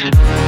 Bye.